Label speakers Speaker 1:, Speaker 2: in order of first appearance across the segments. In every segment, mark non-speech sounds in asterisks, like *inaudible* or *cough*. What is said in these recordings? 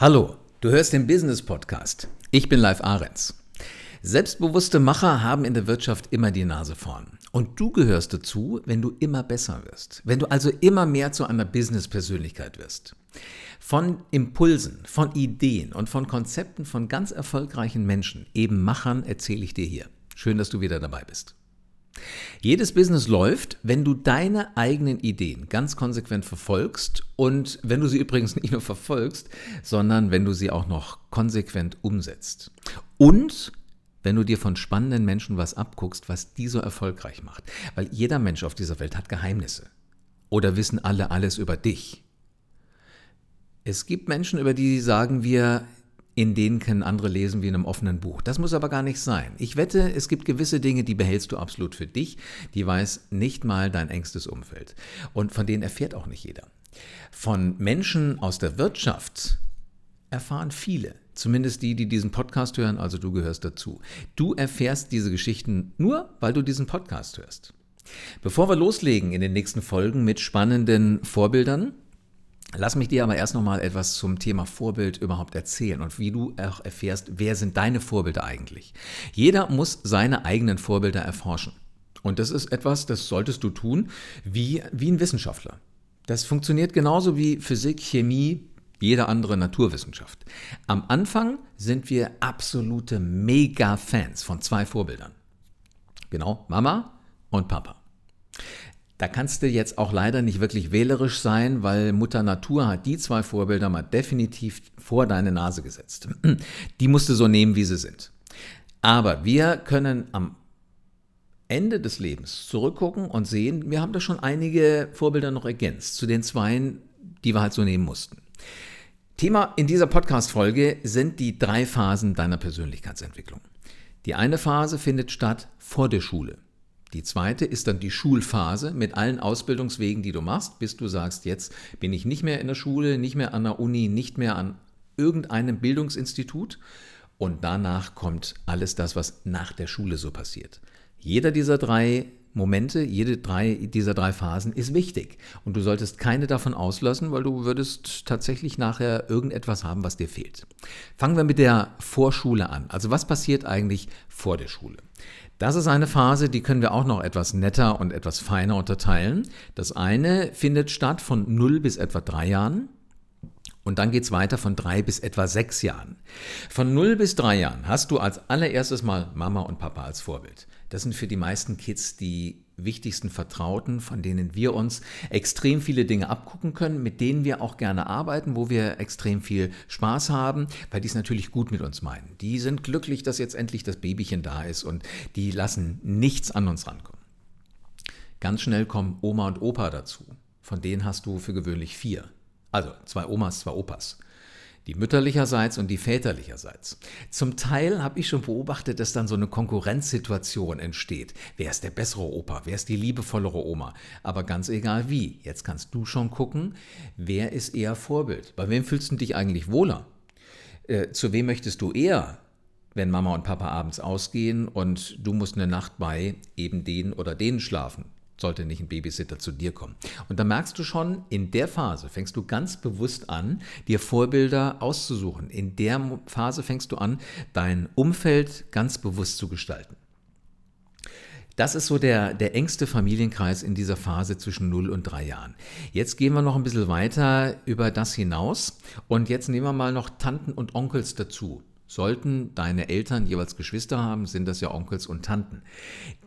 Speaker 1: Hallo, du hörst den Business Podcast. Ich bin Live Ahrens. Selbstbewusste Macher haben in der Wirtschaft immer die Nase vorn. Und du gehörst dazu, wenn du immer besser wirst. Wenn du also immer mehr zu einer Business-Persönlichkeit wirst. Von Impulsen, von Ideen und von Konzepten von ganz erfolgreichen Menschen, eben Machern, erzähle ich dir hier. Schön, dass du wieder dabei bist. Jedes Business läuft, wenn du deine eigenen Ideen ganz konsequent verfolgst und wenn du sie übrigens *laughs* nicht nur verfolgst, sondern wenn du sie auch noch konsequent umsetzt. Und wenn du dir von spannenden Menschen was abguckst, was die so erfolgreich macht. Weil jeder Mensch auf dieser Welt hat Geheimnisse. Oder wissen alle alles über dich. Es gibt Menschen, über die sagen wir, in denen können andere lesen wie in einem offenen Buch. Das muss aber gar nicht sein. Ich wette, es gibt gewisse Dinge, die behältst du absolut für dich, die weiß nicht mal dein engstes Umfeld. Und von denen erfährt auch nicht jeder. Von Menschen aus der Wirtschaft erfahren viele. Zumindest die, die diesen Podcast hören, also du gehörst dazu. Du erfährst diese Geschichten nur, weil du diesen Podcast hörst. Bevor wir loslegen in den nächsten Folgen mit spannenden Vorbildern, Lass mich dir aber erst noch mal etwas zum Thema Vorbild überhaupt erzählen und wie du auch erfährst, wer sind deine Vorbilder eigentlich. Jeder muss seine eigenen Vorbilder erforschen. Und das ist etwas, das solltest du tun wie, wie ein Wissenschaftler. Das funktioniert genauso wie Physik, Chemie, jede andere Naturwissenschaft. Am Anfang sind wir absolute Mega-Fans von zwei Vorbildern. Genau, Mama und Papa. Da kannst du jetzt auch leider nicht wirklich wählerisch sein, weil Mutter Natur hat die zwei Vorbilder mal definitiv vor deine Nase gesetzt. *clears throat* Die musst du so nehmen, wie sie sind. Aber wir können am Ende des Lebens zurückgucken und sehen, wir haben da schon einige Vorbilder noch ergänzt zu den zweien, die wir halt so nehmen mussten. Thema in dieser Podcast-Folge sind die drei Phasen deiner Persönlichkeitsentwicklung. Die eine Phase findet statt vor der Schule. Die zweite ist dann die Schulphase mit allen Ausbildungswegen, die du machst, bis du sagst, jetzt bin ich nicht mehr in der Schule, nicht mehr an der Uni, nicht mehr an irgendeinem Bildungsinstitut. Und danach kommt alles das, was nach der Schule so passiert. Jeder dieser drei Momente, jede drei, dieser drei Phasen ist wichtig. Und du solltest keine davon auslassen, weil du würdest tatsächlich nachher irgendetwas haben, was dir fehlt. Fangen wir mit der Vorschule an. Also was passiert eigentlich vor der Schule? Das ist eine Phase, die können wir auch noch etwas netter und etwas feiner unterteilen. Das eine findet statt von 0 bis etwa 3 Jahren. Und dann geht es weiter von 3 bis etwa 6 Jahren. Von 0 bis 3 Jahren hast du als allererstes mal Mama und Papa als Vorbild. Das sind für die meisten Kids die wichtigsten Vertrauten, von denen wir uns extrem viele Dinge abgucken können, mit denen wir auch gerne arbeiten, wo wir extrem viel Spaß haben, weil die es natürlich gut mit uns meinen. Die sind glücklich, dass jetzt endlich das Babychen da ist und die lassen nichts an uns rankommen. Ganz schnell kommen Oma und Opa dazu. Von denen hast du für gewöhnlich vier. Also zwei Omas, zwei Opas die mütterlicherseits und die väterlicherseits. Zum Teil habe ich schon beobachtet, dass dann so eine Konkurrenzsituation entsteht. Wer ist der bessere Opa? Wer ist die liebevollere Oma? Aber ganz egal wie. Jetzt kannst du schon gucken, wer ist eher Vorbild? Bei wem fühlst du dich eigentlich wohler? Äh, zu wem möchtest du eher wenn Mama und Papa abends ausgehen und du musst eine Nacht bei eben den oder denen schlafen sollte nicht ein Babysitter zu dir kommen. Und da merkst du schon, in der Phase fängst du ganz bewusst an, dir Vorbilder auszusuchen. In der Phase fängst du an, dein Umfeld ganz bewusst zu gestalten. Das ist so der, der engste Familienkreis in dieser Phase zwischen 0 und 3 Jahren. Jetzt gehen wir noch ein bisschen weiter über das hinaus und jetzt nehmen wir mal noch Tanten und Onkels dazu. Sollten deine Eltern jeweils Geschwister haben, sind das ja Onkels und Tanten.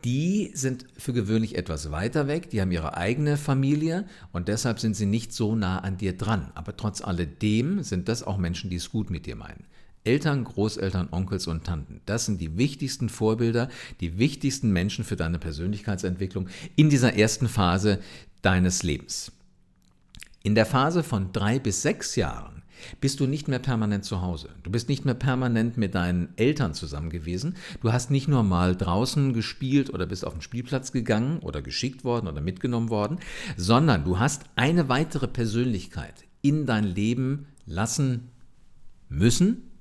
Speaker 1: Die sind für gewöhnlich etwas weiter weg, die haben ihre eigene Familie und deshalb sind sie nicht so nah an dir dran. Aber trotz alledem sind das auch Menschen, die es gut mit dir meinen. Eltern, Großeltern, Onkels und Tanten. Das sind die wichtigsten Vorbilder, die wichtigsten Menschen für deine Persönlichkeitsentwicklung in dieser ersten Phase deines Lebens. In der Phase von drei bis sechs Jahren bist du nicht mehr permanent zu Hause. Du bist nicht mehr permanent mit deinen Eltern zusammen gewesen. Du hast nicht nur mal draußen gespielt oder bist auf den Spielplatz gegangen oder geschickt worden oder mitgenommen worden, sondern du hast eine weitere Persönlichkeit in dein Leben lassen müssen.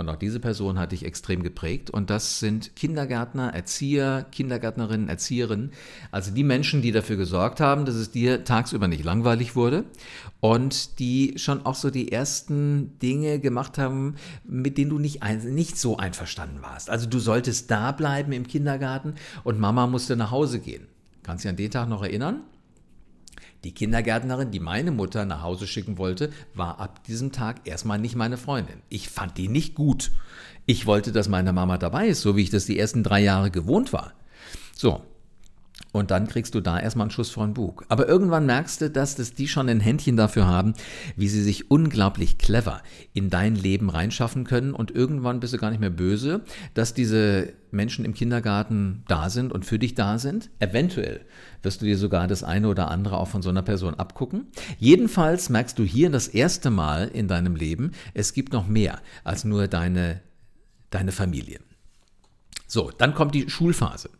Speaker 1: Und auch diese Person hat dich extrem geprägt. Und das sind Kindergärtner, Erzieher, Kindergärtnerinnen, Erzieherinnen. Also die Menschen, die dafür gesorgt haben, dass es dir tagsüber nicht langweilig wurde. Und die schon auch so die ersten Dinge gemacht haben, mit denen du nicht, nicht so einverstanden warst. Also du solltest da bleiben im Kindergarten und Mama musste nach Hause gehen. Kannst du dich an den Tag noch erinnern? Die Kindergärtnerin, die meine Mutter nach Hause schicken wollte, war ab diesem Tag erstmal nicht meine Freundin. Ich fand die nicht gut. Ich wollte, dass meine Mama dabei ist, so wie ich das die ersten drei Jahre gewohnt war. So, und dann kriegst du da erstmal einen Schuss vor den Bug. Aber irgendwann merkst du, dass das die schon ein Händchen dafür haben, wie sie sich unglaublich clever in dein Leben reinschaffen können. Und irgendwann bist du gar nicht mehr böse, dass diese Menschen im Kindergarten da sind und für dich da sind. Eventuell wirst du dir sogar das eine oder andere auch von so einer Person abgucken. Jedenfalls merkst du hier das erste Mal in deinem Leben, es gibt noch mehr als nur deine, deine Familie. So, dann kommt die Schulphase.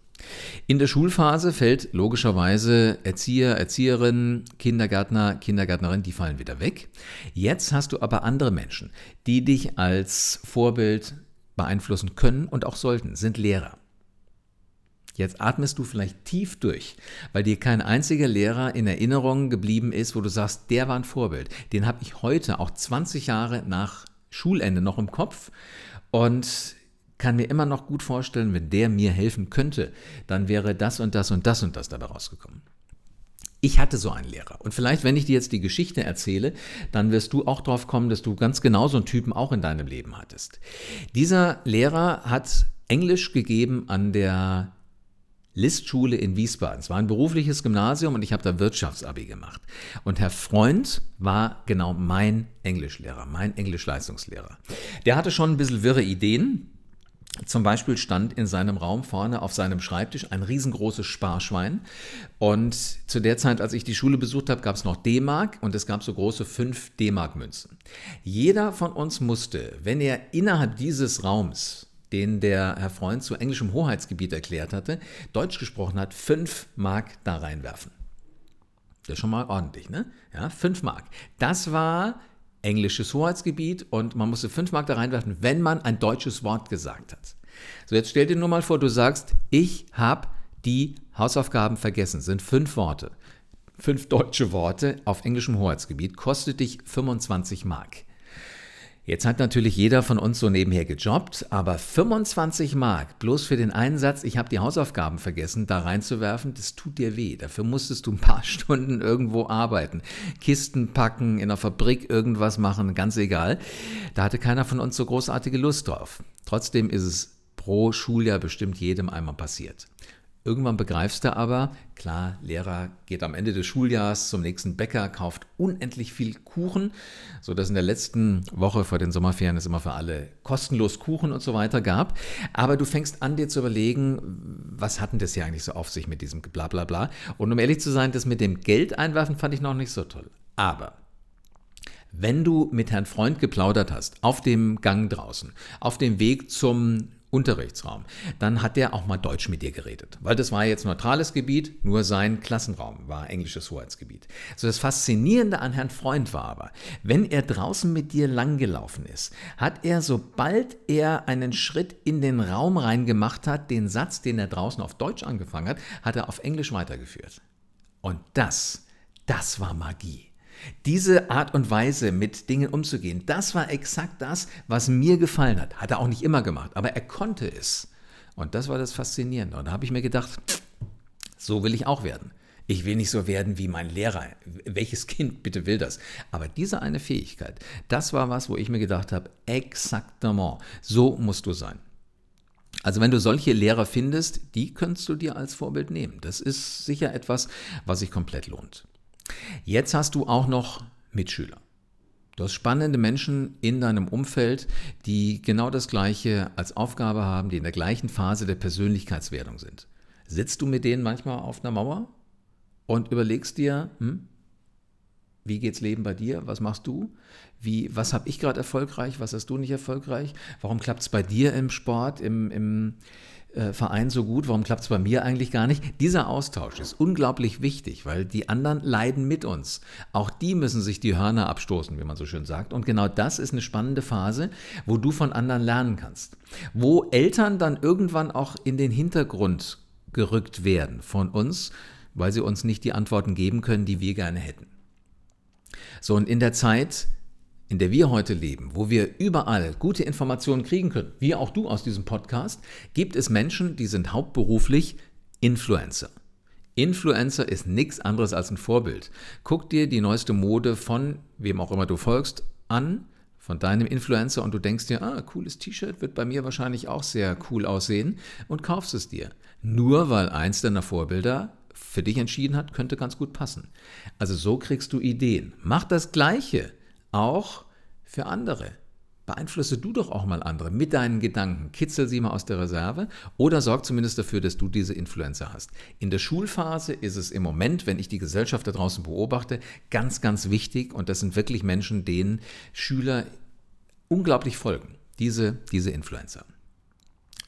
Speaker 1: In der Schulphase fällt logischerweise Erzieher, Erzieherin, Kindergärtner, Kindergärtnerin, die fallen wieder weg. Jetzt hast du aber andere Menschen, die dich als Vorbild beeinflussen können und auch sollten, sind Lehrer. Jetzt atmest du vielleicht tief durch, weil dir kein einziger Lehrer in Erinnerung geblieben ist, wo du sagst, der war ein Vorbild. Den habe ich heute, auch 20 Jahre nach Schulende, noch im Kopf. Und kann mir immer noch gut vorstellen, wenn der mir helfen könnte, dann wäre das und das und das und das dabei rausgekommen. Ich hatte so einen Lehrer. Und vielleicht, wenn ich dir jetzt die Geschichte erzähle, dann wirst du auch drauf kommen, dass du ganz genau so einen Typen auch in deinem Leben hattest. Dieser Lehrer hat Englisch gegeben an der Listschule in Wiesbaden. Es war ein berufliches Gymnasium und ich habe da Wirtschaftsabi gemacht. Und Herr Freund war genau mein Englischlehrer, mein Englischleistungslehrer. Der hatte schon ein bisschen wirre Ideen. Zum Beispiel stand in seinem Raum vorne auf seinem Schreibtisch ein riesengroßes Sparschwein. Und zu der Zeit, als ich die Schule besucht habe, gab es noch D-Mark und es gab so große 5 D-Mark-Münzen. Jeder von uns musste, wenn er innerhalb dieses Raums, den der Herr Freund zu englischem Hoheitsgebiet erklärt hatte, Deutsch gesprochen hat, 5 Mark da reinwerfen. Das ist schon mal ordentlich, ne? Ja, 5 Mark. Das war englisches Hoheitsgebiet und man musste fünf Mark da reinwerfen, wenn man ein deutsches Wort gesagt hat. So, jetzt stell dir nur mal vor, du sagst, ich habe die Hausaufgaben vergessen, sind fünf Worte. Fünf deutsche Worte auf englischem Hoheitsgebiet, kostet dich 25 Mark. Jetzt hat natürlich jeder von uns so nebenher gejobbt, aber 25 Mark bloß für den Einsatz, ich habe die Hausaufgaben vergessen, da reinzuwerfen, das tut dir weh. Dafür musstest du ein paar *laughs* Stunden irgendwo arbeiten. Kisten packen, in der Fabrik irgendwas machen, ganz egal. Da hatte keiner von uns so großartige Lust drauf. Trotzdem ist es pro Schuljahr bestimmt jedem einmal passiert. Irgendwann begreifst du aber, klar, Lehrer geht am Ende des Schuljahres zum nächsten Bäcker, kauft unendlich viel Kuchen, sodass in der letzten Woche vor den Sommerferien es immer für alle kostenlos Kuchen und so weiter gab. Aber du fängst an, dir zu überlegen, was hatten das hier eigentlich so auf sich mit diesem Blablabla. Und um ehrlich zu sein, das mit dem Geld einwerfen fand ich noch nicht so toll. Aber wenn du mit Herrn Freund geplaudert hast, auf dem Gang draußen, auf dem Weg zum Unterrichtsraum, dann hat der auch mal Deutsch mit dir geredet, weil das war jetzt neutrales Gebiet, nur sein Klassenraum war englisches Hoheitsgebiet. So das Faszinierende an Herrn Freund war aber, wenn er draußen mit dir langgelaufen ist, hat er, sobald er einen Schritt in den Raum reingemacht hat, den Satz, den er draußen auf Deutsch angefangen hat, hat er auf Englisch weitergeführt. Und das, das war Magie. Diese Art und Weise, mit Dingen umzugehen, das war exakt das, was mir gefallen hat. Hat er auch nicht immer gemacht, aber er konnte es. Und das war das Faszinierende. Und da habe ich mir gedacht, so will ich auch werden. Ich will nicht so werden wie mein Lehrer. Welches Kind bitte will das? Aber diese eine Fähigkeit, das war was, wo ich mir gedacht habe, exaktement, so musst du sein. Also wenn du solche Lehrer findest, die könntest du dir als Vorbild nehmen. Das ist sicher etwas, was sich komplett lohnt. Jetzt hast du auch noch Mitschüler. Du hast spannende Menschen in deinem Umfeld, die genau das Gleiche als Aufgabe haben, die in der gleichen Phase der Persönlichkeitswerdung sind. Sitzt du mit denen manchmal auf einer Mauer und überlegst dir, hm, wie geht's Leben bei dir? Was machst du? Wie, was habe ich gerade erfolgreich? Was hast du nicht erfolgreich? Warum klappt es bei dir im Sport, im, im äh, Verein so gut, warum klappt es bei mir eigentlich gar nicht? Dieser Austausch ist unglaublich wichtig, weil die anderen leiden mit uns. Auch die müssen sich die Hörner abstoßen, wie man so schön sagt. Und genau das ist eine spannende Phase, wo du von anderen lernen kannst. Wo Eltern dann irgendwann auch in den Hintergrund gerückt werden von uns, weil sie uns nicht die Antworten geben können, die wir gerne hätten. So, und in der Zeit, in der wir heute leben, wo wir überall gute Informationen kriegen können, wie auch du aus diesem Podcast, gibt es Menschen, die sind hauptberuflich Influencer. Influencer ist nichts anderes als ein Vorbild. Guck dir die neueste Mode von wem auch immer du folgst an, von deinem Influencer und du denkst dir, ah, cooles T-Shirt wird bei mir wahrscheinlich auch sehr cool aussehen und kaufst es dir. Nur weil eins deiner Vorbilder für dich entschieden hat, könnte ganz gut passen. Also so kriegst du Ideen. Mach das Gleiche auch für andere. Beeinflusse du doch auch mal andere mit deinen Gedanken. Kitzel sie mal aus der Reserve oder sorg zumindest dafür, dass du diese Influencer hast. In der Schulphase ist es im Moment, wenn ich die Gesellschaft da draußen beobachte, ganz, ganz wichtig und das sind wirklich Menschen, denen Schüler unglaublich folgen. Diese, diese Influencer.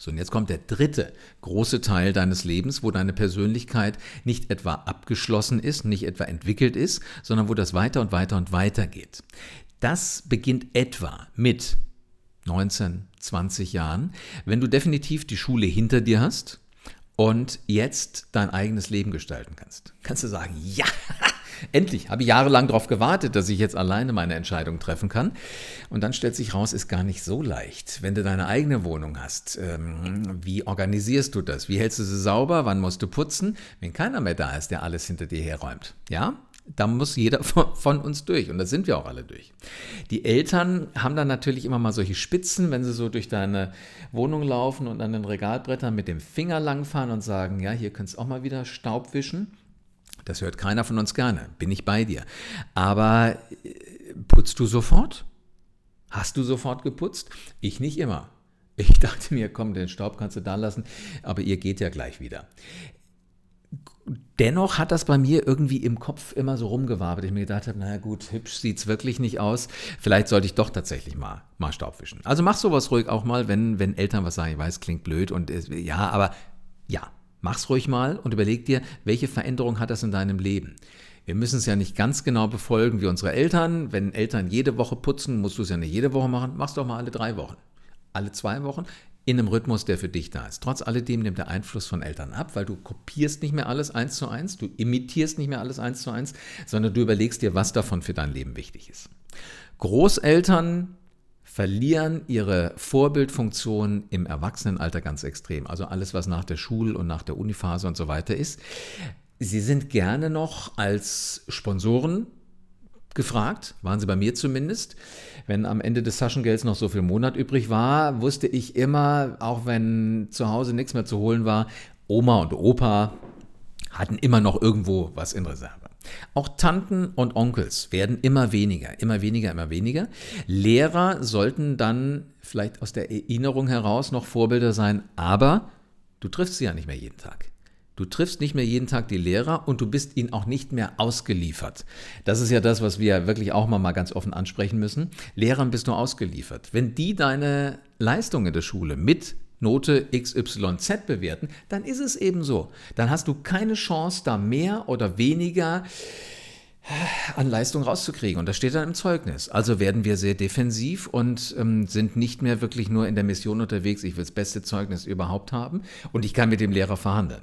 Speaker 1: So, und jetzt kommt der dritte große Teil deines Lebens, wo deine Persönlichkeit nicht etwa abgeschlossen ist, nicht etwa entwickelt ist, sondern wo das weiter und weiter und weiter geht. Das beginnt etwa mit 19, 20 Jahren, wenn du definitiv die Schule hinter dir hast und jetzt dein eigenes Leben gestalten kannst. Kannst du sagen, ja, *laughs* endlich, habe ich jahrelang darauf gewartet, dass ich jetzt alleine meine Entscheidung treffen kann. Und dann stellt sich raus, ist gar nicht so leicht. Wenn du deine eigene Wohnung hast, ähm, wie organisierst du das? Wie hältst du sie sauber? Wann musst du putzen? Wenn keiner mehr da ist, der alles hinter dir herräumt. Ja? Da muss jeder *laughs* von uns durch und da sind wir auch alle durch. Die Eltern haben dann natürlich immer mal solche Spitzen, wenn sie so durch deine Wohnung laufen und an den Regalbrettern mit dem Finger langfahren und sagen, ja, hier könntest du auch mal wieder Staub wischen. Das hört keiner von uns gerne, bin ich bei dir. Aber äh, putzt du sofort? Hast du sofort geputzt? Ich nicht immer. Ich *laughs* dachte mir, komm, den Staub kannst du da lassen, aber ihr geht ja gleich wieder dennoch hat das bei mir irgendwie im Kopf immer so rumgewabert. Ich mir gedacht habe, naja gut, hübsch sieht es wirklich nicht aus. Vielleicht sollte ich doch tatsächlich mal, mal Staub wischen. Also mach sowas ruhig auch mal, wenn, wenn Eltern was sagen. Ich weiß, klingt blöd und ja, aber ja, mach's ruhig mal und überleg dir, welche Veränderung hat das in deinem Leben. Wir müssen es ja nicht ganz genau befolgen wie unsere Eltern. Wenn Eltern jede Woche putzen, musst du es ja nicht jede Woche machen. Mach's doch mal alle drei Wochen. Alle zwei Wochen in einem Rhythmus, der für dich da ist. Trotz alledem nimmt der Einfluss von Eltern ab, weil du kopierst nicht mehr alles eins zu eins, du imitierst nicht mehr alles eins zu eins, sondern du überlegst dir, was davon für dein Leben wichtig ist. Großeltern verlieren ihre Vorbildfunktion im Erwachsenenalter ganz extrem. Also alles, was nach der Schul- und nach der Uniphase und so weiter ist. Sie sind gerne noch als Sponsoren gefragt, waren sie bei mir zumindest. Wenn am Ende des Taschengelds noch so viel Monat übrig war, wusste ich immer, auch wenn zu Hause nichts mehr zu holen war, Oma und Opa hatten immer noch irgendwo was in Reserve. Auch Tanten und Onkels werden immer weniger, immer weniger, immer weniger. Lehrer sollten dann vielleicht aus der Erinnerung heraus noch Vorbilder sein, aber du triffst sie ja nicht mehr jeden Tag. Du triffst nicht mehr jeden Tag die Lehrer und du bist ihnen auch nicht mehr ausgeliefert. Das ist ja das, was wir wirklich auch mal, ganz offen ansprechen müssen. Lehrern bist du ausgeliefert. Wenn die deine Leistung in der Schule mit Note XYZ bewerten, dann ist es eben so. Dann hast du keine Chance, da mehr oder weniger an Leistung rauszukriegen. Und das steht dann im Zeugnis. Also werden wir sehr defensiv und ähm, sind nicht mehr wirklich nur in der Mission unterwegs, ich will das beste Zeugnis überhaupt haben und ich kann mit dem Lehrer verhandeln.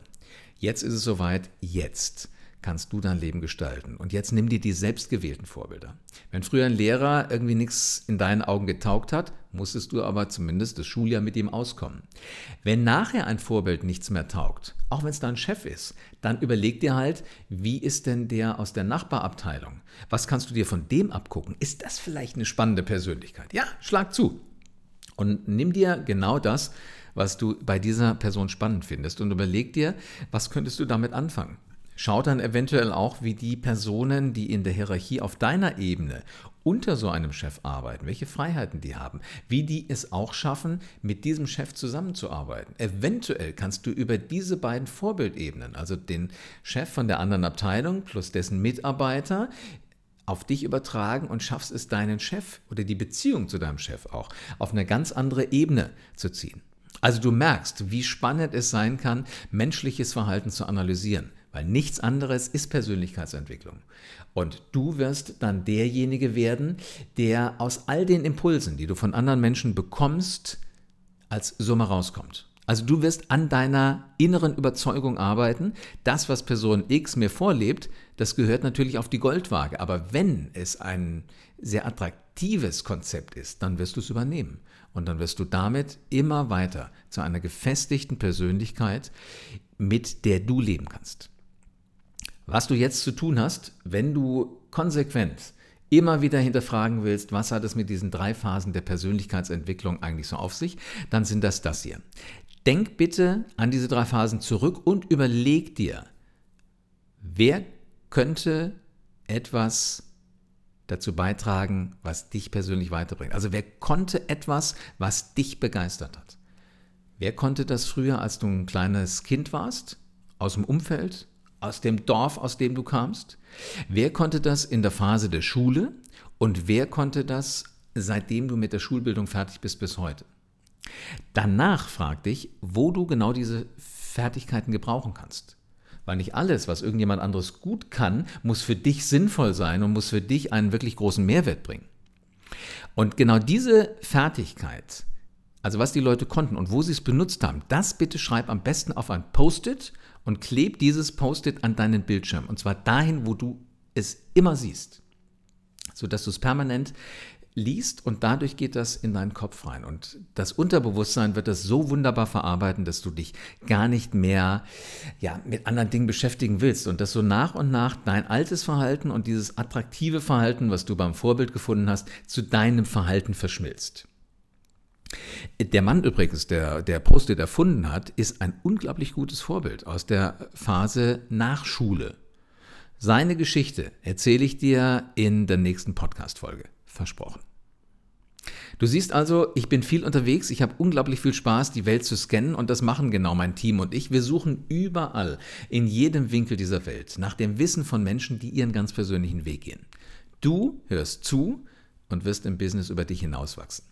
Speaker 1: Jetzt ist es soweit, jetzt kannst du dein Leben gestalten. Und jetzt nimm dir die selbstgewählten Vorbilder. Wenn früher ein Lehrer irgendwie nichts in deinen Augen getaugt hat, musstest du aber zumindest das Schuljahr mit ihm auskommen. Wenn nachher ein Vorbild nichts mehr taugt, auch wenn es dein Chef ist, dann überleg dir halt, wie ist denn der aus der Nachbarabteilung? Was kannst du dir von dem abgucken? Ist das vielleicht eine spannende Persönlichkeit? Ja, schlag zu. Und nimm dir genau das, was du bei dieser Person spannend findest und überleg dir, was könntest du damit anfangen. Schau dann eventuell auch, wie die Personen, die in der Hierarchie auf deiner Ebene unter so einem Chef arbeiten, welche Freiheiten die haben, wie die es auch schaffen, mit diesem Chef zusammenzuarbeiten. Eventuell kannst du über diese beiden Vorbildebenen, also den Chef von der anderen Abteilung plus dessen Mitarbeiter, auf dich übertragen und schaffst es deinen Chef oder die Beziehung zu deinem Chef auch auf eine ganz andere Ebene zu ziehen. Also du merkst, wie spannend es sein kann, menschliches Verhalten zu analysieren, weil nichts anderes ist Persönlichkeitsentwicklung. Und du wirst dann derjenige werden, der aus all den Impulsen, die du von anderen Menschen bekommst, als Summe rauskommt. Also du wirst an deiner inneren Überzeugung arbeiten. Das, was Person X mir vorlebt, das gehört natürlich auf die Goldwaage. Aber wenn es ein sehr attraktives Konzept ist, dann wirst du es übernehmen. Und dann wirst du damit immer weiter zu einer gefestigten Persönlichkeit, mit der du leben kannst. Was du jetzt zu tun hast, wenn du konsequent immer wieder hinterfragen willst, was hat es mit diesen drei Phasen der Persönlichkeitsentwicklung eigentlich so auf sich, dann sind das das hier. Denk bitte an diese drei Phasen zurück und überleg dir, wer könnte etwas dazu beitragen, was dich persönlich weiterbringt. Also wer konnte etwas, was dich begeistert hat? Wer konnte das früher, als du ein kleines Kind warst, aus dem Umfeld, aus dem Dorf, aus dem du kamst? Wer konnte das in der Phase der Schule und wer konnte das, seitdem du mit der Schulbildung fertig bist bis heute? Danach frag dich, wo du genau diese Fertigkeiten gebrauchen kannst. Weil nicht alles, was irgendjemand anderes gut kann, muss für dich sinnvoll sein und muss für dich einen wirklich großen Mehrwert bringen. Und genau diese Fertigkeit, also was die Leute konnten und wo sie es benutzt haben, das bitte schreib am besten auf ein Post-it und kleb dieses Post-it an deinen Bildschirm. Und zwar dahin, wo du es immer siehst, sodass du es permanent liest und dadurch geht das in deinen Kopf rein. Und das Unterbewusstsein wird das so wunderbar verarbeiten, dass du dich gar nicht mehr ja, mit anderen Dingen beschäftigen willst und dass so nach und nach dein altes Verhalten und dieses attraktive Verhalten, was du beim Vorbild gefunden hast, zu deinem Verhalten verschmilzt. Der Mann übrigens, der, der Post-it erfunden hat, ist ein unglaublich gutes Vorbild aus der Phase nach Schule. Seine Geschichte erzähle ich dir in der nächsten Podcast-Folge. Versprochen. Du siehst also, ich bin viel unterwegs, ich habe unglaublich viel Spaß, die Welt zu scannen und das machen genau mein Team und ich. Wir suchen überall, in jedem Winkel dieser Welt, nach dem Wissen von Menschen, die ihren ganz persönlichen Weg gehen. Du hörst zu und wirst im Business über dich hinauswachsen.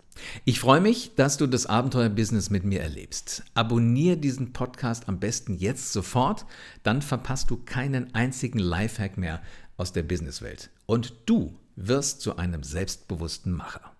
Speaker 1: Ich freue mich, dass du das Abenteuer-Business mit mir erlebst. Abonniere diesen Podcast am besten jetzt sofort, dann verpasst du keinen einzigen Lifehack mehr aus der Businesswelt. Und du wirst zu einem selbstbewussten Macher.